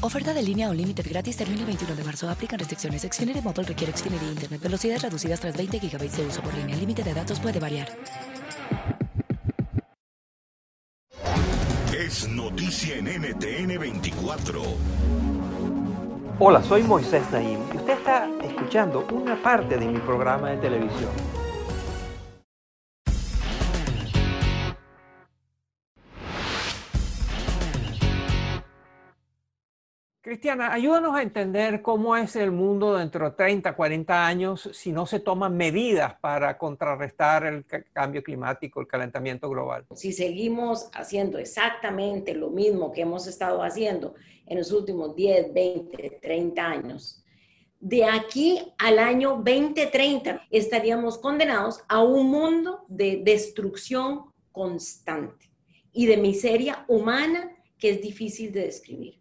Oferta de línea o límite gratis termina el 21 de marzo. Aplican restricciones. Xfinity Mobile requiere Xfinity Internet. Velocidades reducidas tras 20 GB de uso por línea. El límite de datos puede variar. Es noticia en NTN 24. Hola, soy Moisés Naim y usted está escuchando una parte de mi programa de televisión. Cristiana, ayúdanos a entender cómo es el mundo dentro de 30, 40 años si no se toman medidas para contrarrestar el cambio climático, el calentamiento global. Si seguimos haciendo exactamente lo mismo que hemos estado haciendo en los últimos 10, 20, 30 años, de aquí al año 2030 estaríamos condenados a un mundo de destrucción constante y de miseria humana que es difícil de describir.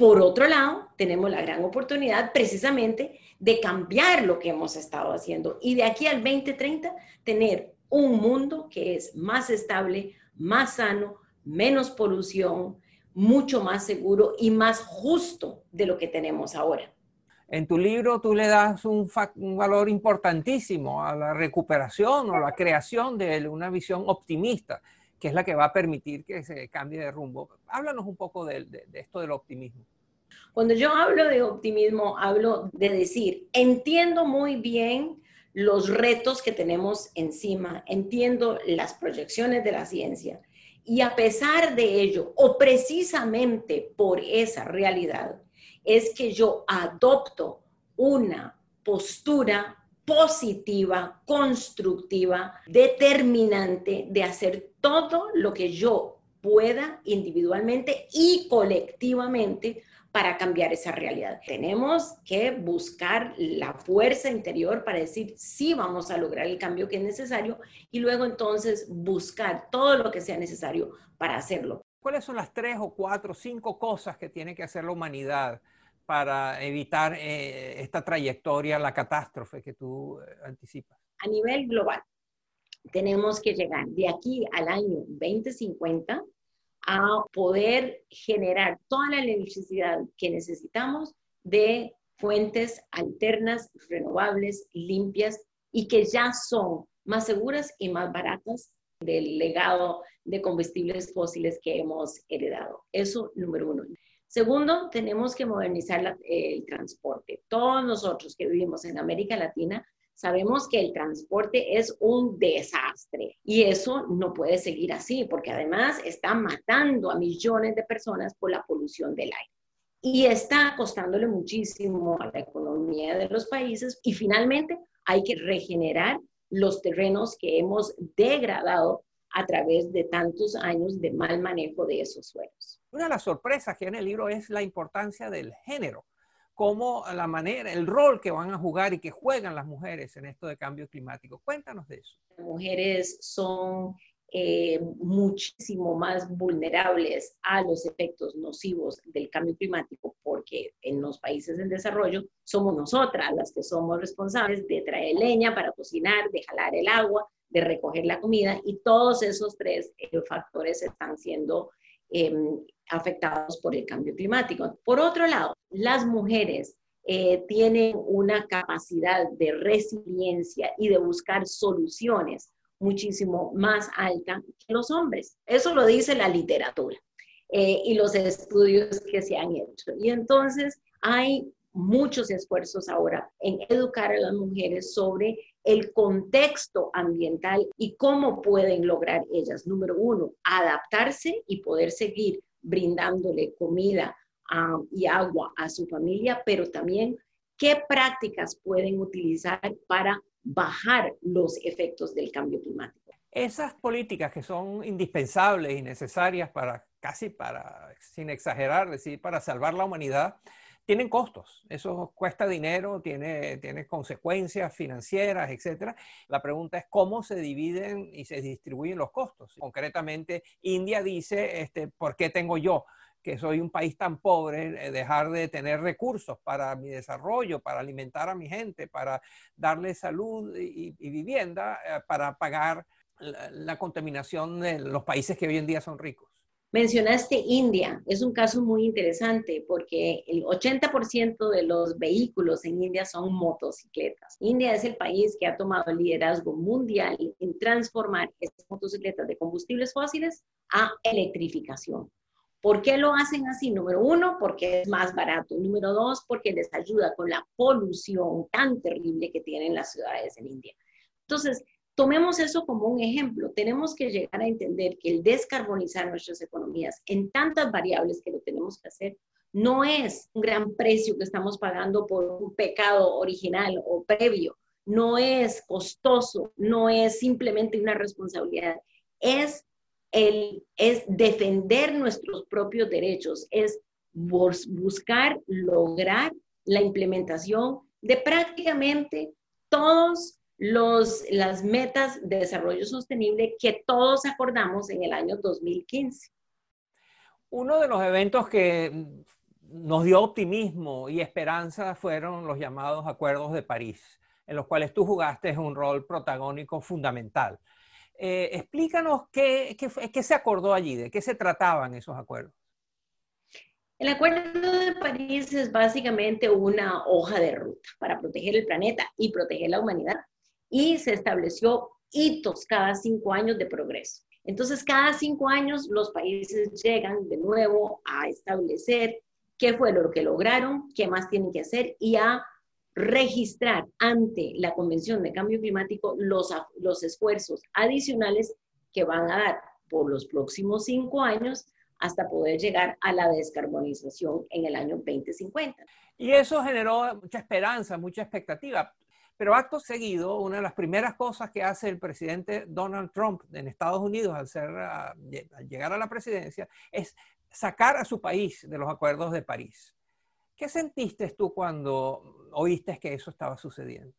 Por otro lado, tenemos la gran oportunidad precisamente de cambiar lo que hemos estado haciendo y de aquí al 2030 tener un mundo que es más estable, más sano, menos polución, mucho más seguro y más justo de lo que tenemos ahora. En tu libro tú le das un, valor importantísimo a la recuperación o la creación de una visión optimista que es la que va a permitir que se cambie de rumbo. Háblanos un poco de, esto del optimismo. Cuando yo hablo de optimismo, hablo de decir, entiendo muy bien los retos que tenemos encima, entiendo las proyecciones de la ciencia y a pesar de ello, o precisamente por esa realidad, es que yo adopto una postura positiva, constructiva, determinante de hacer todo lo que yo pueda individualmente y colectivamente para cambiar esa realidad. Tenemos que buscar la fuerza interior para decir sí vamos a lograr el cambio que es necesario y luego entonces buscar todo lo que sea necesario para hacerlo. ¿Cuáles son las tres o cuatro o cinco cosas que tiene que hacer la humanidad para evitar eh, esta trayectoria, la catástrofe que tú eh, anticipas? A nivel global, tenemos que llegar de aquí al año 2050 a poder generar toda la electricidad que necesitamos de fuentes alternas, renovables, limpias y que ya son más seguras y más baratas del legado de combustibles fósiles que hemos heredado. Eso número uno. Segundo, tenemos que modernizar el transporte. Todos nosotros que vivimos en América Latina sabemos que el transporte es un desastre y eso no puede seguir así porque además está matando a millones de personas por la polución del aire y está costándole muchísimo a la economía de los países y finalmente hay que regenerar los terrenos que hemos degradado a través de tantos años de mal manejo de esos suelos. Una de las sorpresas que en el libro es la importancia del género, como la manera, el rol que van a jugar y que juegan las mujeres en esto de cambio climático. Cuéntanos de eso. Las mujeres son eh, muchísimo más vulnerables a los efectos nocivos del cambio climático porque en los países en desarrollo somos nosotras las que somos responsables de traer leña para cocinar, de jalar el agua, de recoger la comida y todos esos tres eh, factores están siendo Em, afectados por el cambio climático. Por otro lado, las mujeres eh, tienen una capacidad de resiliencia y de buscar soluciones muchísimo más alta que los hombres. Eso lo dice la literatura eh, y los estudios que se han hecho. Y entonces hay muchos esfuerzos ahora en educar a las mujeres sobre el contexto ambiental y cómo pueden lograr ellas, número uno, adaptarse y poder seguir brindándole comida ah, y agua a su familia, pero también qué prácticas pueden utilizar para bajar los efectos del cambio climático. Esas políticas que son indispensables y necesarias para, casi para, sin exagerar, decir, para salvar la humanidad, tienen costos. Eso cuesta dinero, tiene, tiene consecuencias financieras, etc. La pregunta es cómo se dividen y se distribuyen los costos. Concretamente, India dice, este, ¿por qué tengo yo? que soy un país tan pobre, eh, dejar de tener recursos para mi desarrollo, para alimentar a mi gente, para darle salud y, vivienda, eh, para pagar la, contaminación de los países que hoy en día son ricos. Mencionaste India, es un caso muy interesante porque el 80% de los vehículos en India son motocicletas. India es el país que ha tomado el liderazgo mundial en transformar estas motocicletas de combustibles fósiles a electrificación. ¿Por qué lo hacen así? Número uno, porque es más barato. Número dos, porque les ayuda con la polución tan terrible que tienen las ciudades en India. Entonces, Tomemos eso como un ejemplo. Tenemos que llegar a entender que el descarbonizar nuestras economías en tantas variables que lo tenemos que hacer no es un gran precio que estamos pagando por un pecado original o previo. No es costoso, no es simplemente una responsabilidad. Es, el, es defender nuestros propios derechos, es buscar lograr la implementación de prácticamente todos los, las metas de desarrollo sostenible que todos acordamos en el año 2015. Uno de los eventos que nos dio optimismo y esperanza fueron los llamados Acuerdos de París, en los cuales tú jugaste un rol protagónico fundamental. Eh, explícanos qué, qué, qué se acordó allí, de qué se trataban esos acuerdos. El Acuerdo de París es básicamente una hoja de ruta para proteger el planeta y proteger la humanidad y se estableció hitos cada cinco años de progreso. Entonces, cada cinco años los países llegan de nuevo a establecer qué fue lo que lograron, qué más tienen que hacer y a registrar ante la Convención de Cambio Climático los, los esfuerzos adicionales que van a dar por los próximos cinco años hasta poder llegar a la descarbonización en el año 2050. Y eso generó mucha esperanza, mucha expectativa. Pero acto seguido, una de las primeras cosas que hace el presidente Donald Trump en Estados Unidos al, ser, al llegar a la presidencia es sacar a su país de los acuerdos de París. ¿Qué sentiste tú cuando oíste que eso estaba sucediendo?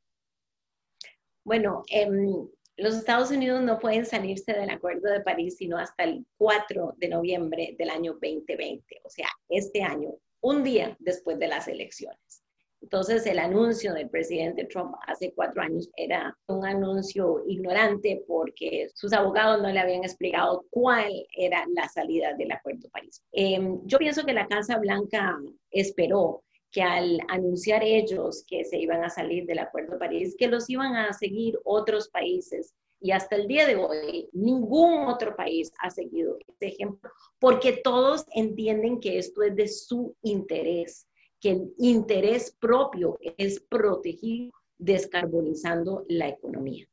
Bueno, em, los Estados Unidos no pueden salirse del Acuerdo de París sino hasta el 4 de noviembre del año 2020, o sea, este año, un día después de las elecciones. Entonces, el anuncio del presidente Trump hace cuatro años era un anuncio ignorante porque sus abogados no le habían explicado cuál era la salida del Acuerdo de París. Em, yo pienso que la Casa Blanca esperó que al anunciar ellos que se iban a salir del Acuerdo de París, que los iban a seguir otros países. Y hasta el día de hoy, ningún otro país ha seguido este ejemplo, porque todos entienden que esto es de su interés que el interés propio es proteger descarbonizando la economía.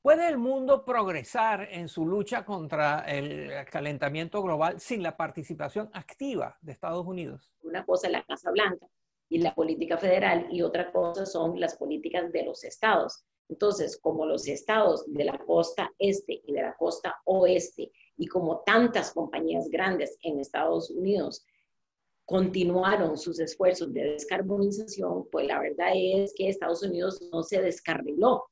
¿Puede el mundo progresar en su lucha contra el calentamiento global sin la participación activa de Estados Unidos? Una cosa es la Casa Blanca y la política federal y otra cosa son las políticas de los estados. Entonces, como los estados de la costa este y de la costa oeste y como tantas compañías grandes en Estados Unidos continuaron sus esfuerzos de descarbonización, pues la verdad es que Estados Unidos no se descarriló.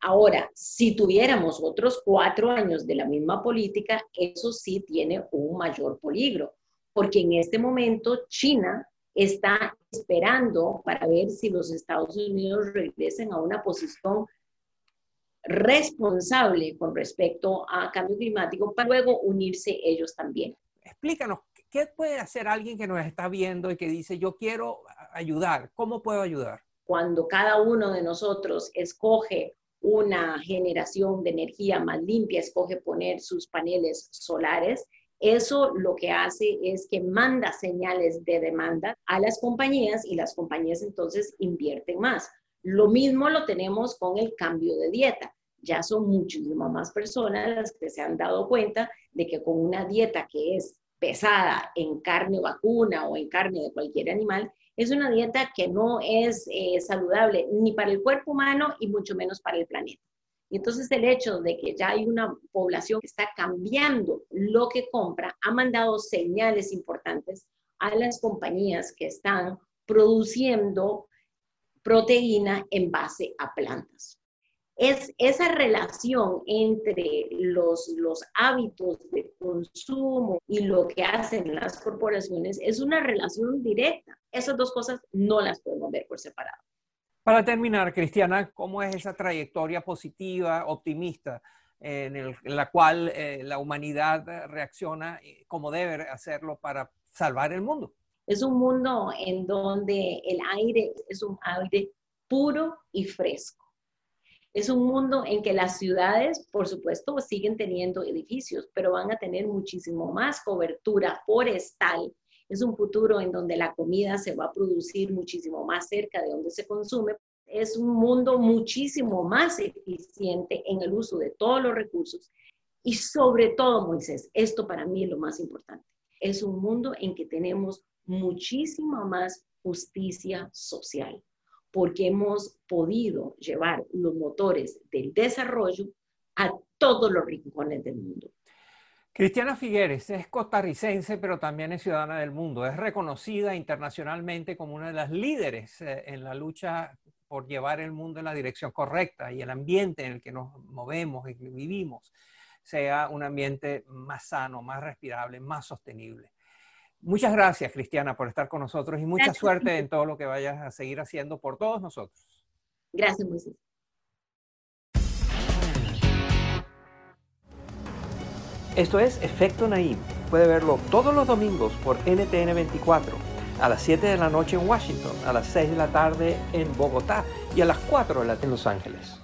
Ahora, si tuviéramos otros cuatro años de la misma política, eso sí tiene un mayor peligro, porque en este momento China está esperando para ver si los Estados Unidos regresen a una posición responsable con respecto a cambio climático para luego unirse ellos también. Explícanos ¿Qué puede hacer alguien que nos está viendo y que dice, yo quiero ayudar? ¿Cómo puedo ayudar? Cuando cada uno de nosotros escoge una generación de energía más limpia, escoge poner sus paneles solares, eso lo que hace es que manda señales de demanda a las compañías y las compañías entonces invierten más. Lo mismo lo tenemos con el cambio de dieta. Ya son muchísimas más personas las que se han dado cuenta de que con una dieta que es pesada en carne vacuna o en carne de cualquier animal, es una dieta que no es eh, saludable ni para el cuerpo humano y mucho menos para el planeta. Y entonces el hecho de que ya hay una población que está cambiando lo que compra ha mandado señales importantes a las compañías que están produciendo proteína en base a plantas. Es esa relación entre los, los hábitos de consumo y lo que hacen las corporaciones es una relación directa. Esas dos cosas no las podemos ver por separado. Para terminar, Cristiana, ¿cómo es esa trayectoria positiva, optimista, en, la cual eh, la humanidad reacciona como debe hacerlo para salvar el mundo? Es un mundo en donde el aire es un aire puro y fresco. Es un mundo en que las ciudades, por supuesto, siguen teniendo edificios, pero van a tener muchísimo más cobertura forestal es un futuro en donde la comida se va a producir muchísimo más cerca de donde se consume. Es un mundo muchísimo más eficiente en el uso de todos los recursos. Y sobre todo, Moisés, esto para mí es lo más importante. Es un mundo en que tenemos muchísima más justicia social, porque hemos podido llevar los motores del desarrollo a todos los rincones del mundo. Cristiana Figueres es costarricense, pero también es ciudadana del mundo. Es reconocida internacionalmente como una de las líderes eh, en la lucha por llevar el mundo en la dirección correcta y el ambiente en el que nos movemos y vivimos sea un ambiente más sano, más respirable, más sostenible. Muchas gracias, Cristiana, por estar con nosotros y mucha suerte en todo lo que vayas a seguir haciendo por todos nosotros. Gracias, Moisés. Esto es Efecto Naim. Puede verlo todos los domingos por NTN 24, a las 7 de la noche en Washington, a las 6 de la tarde en Bogotá y a las 4 de la tarde en Los Ángeles.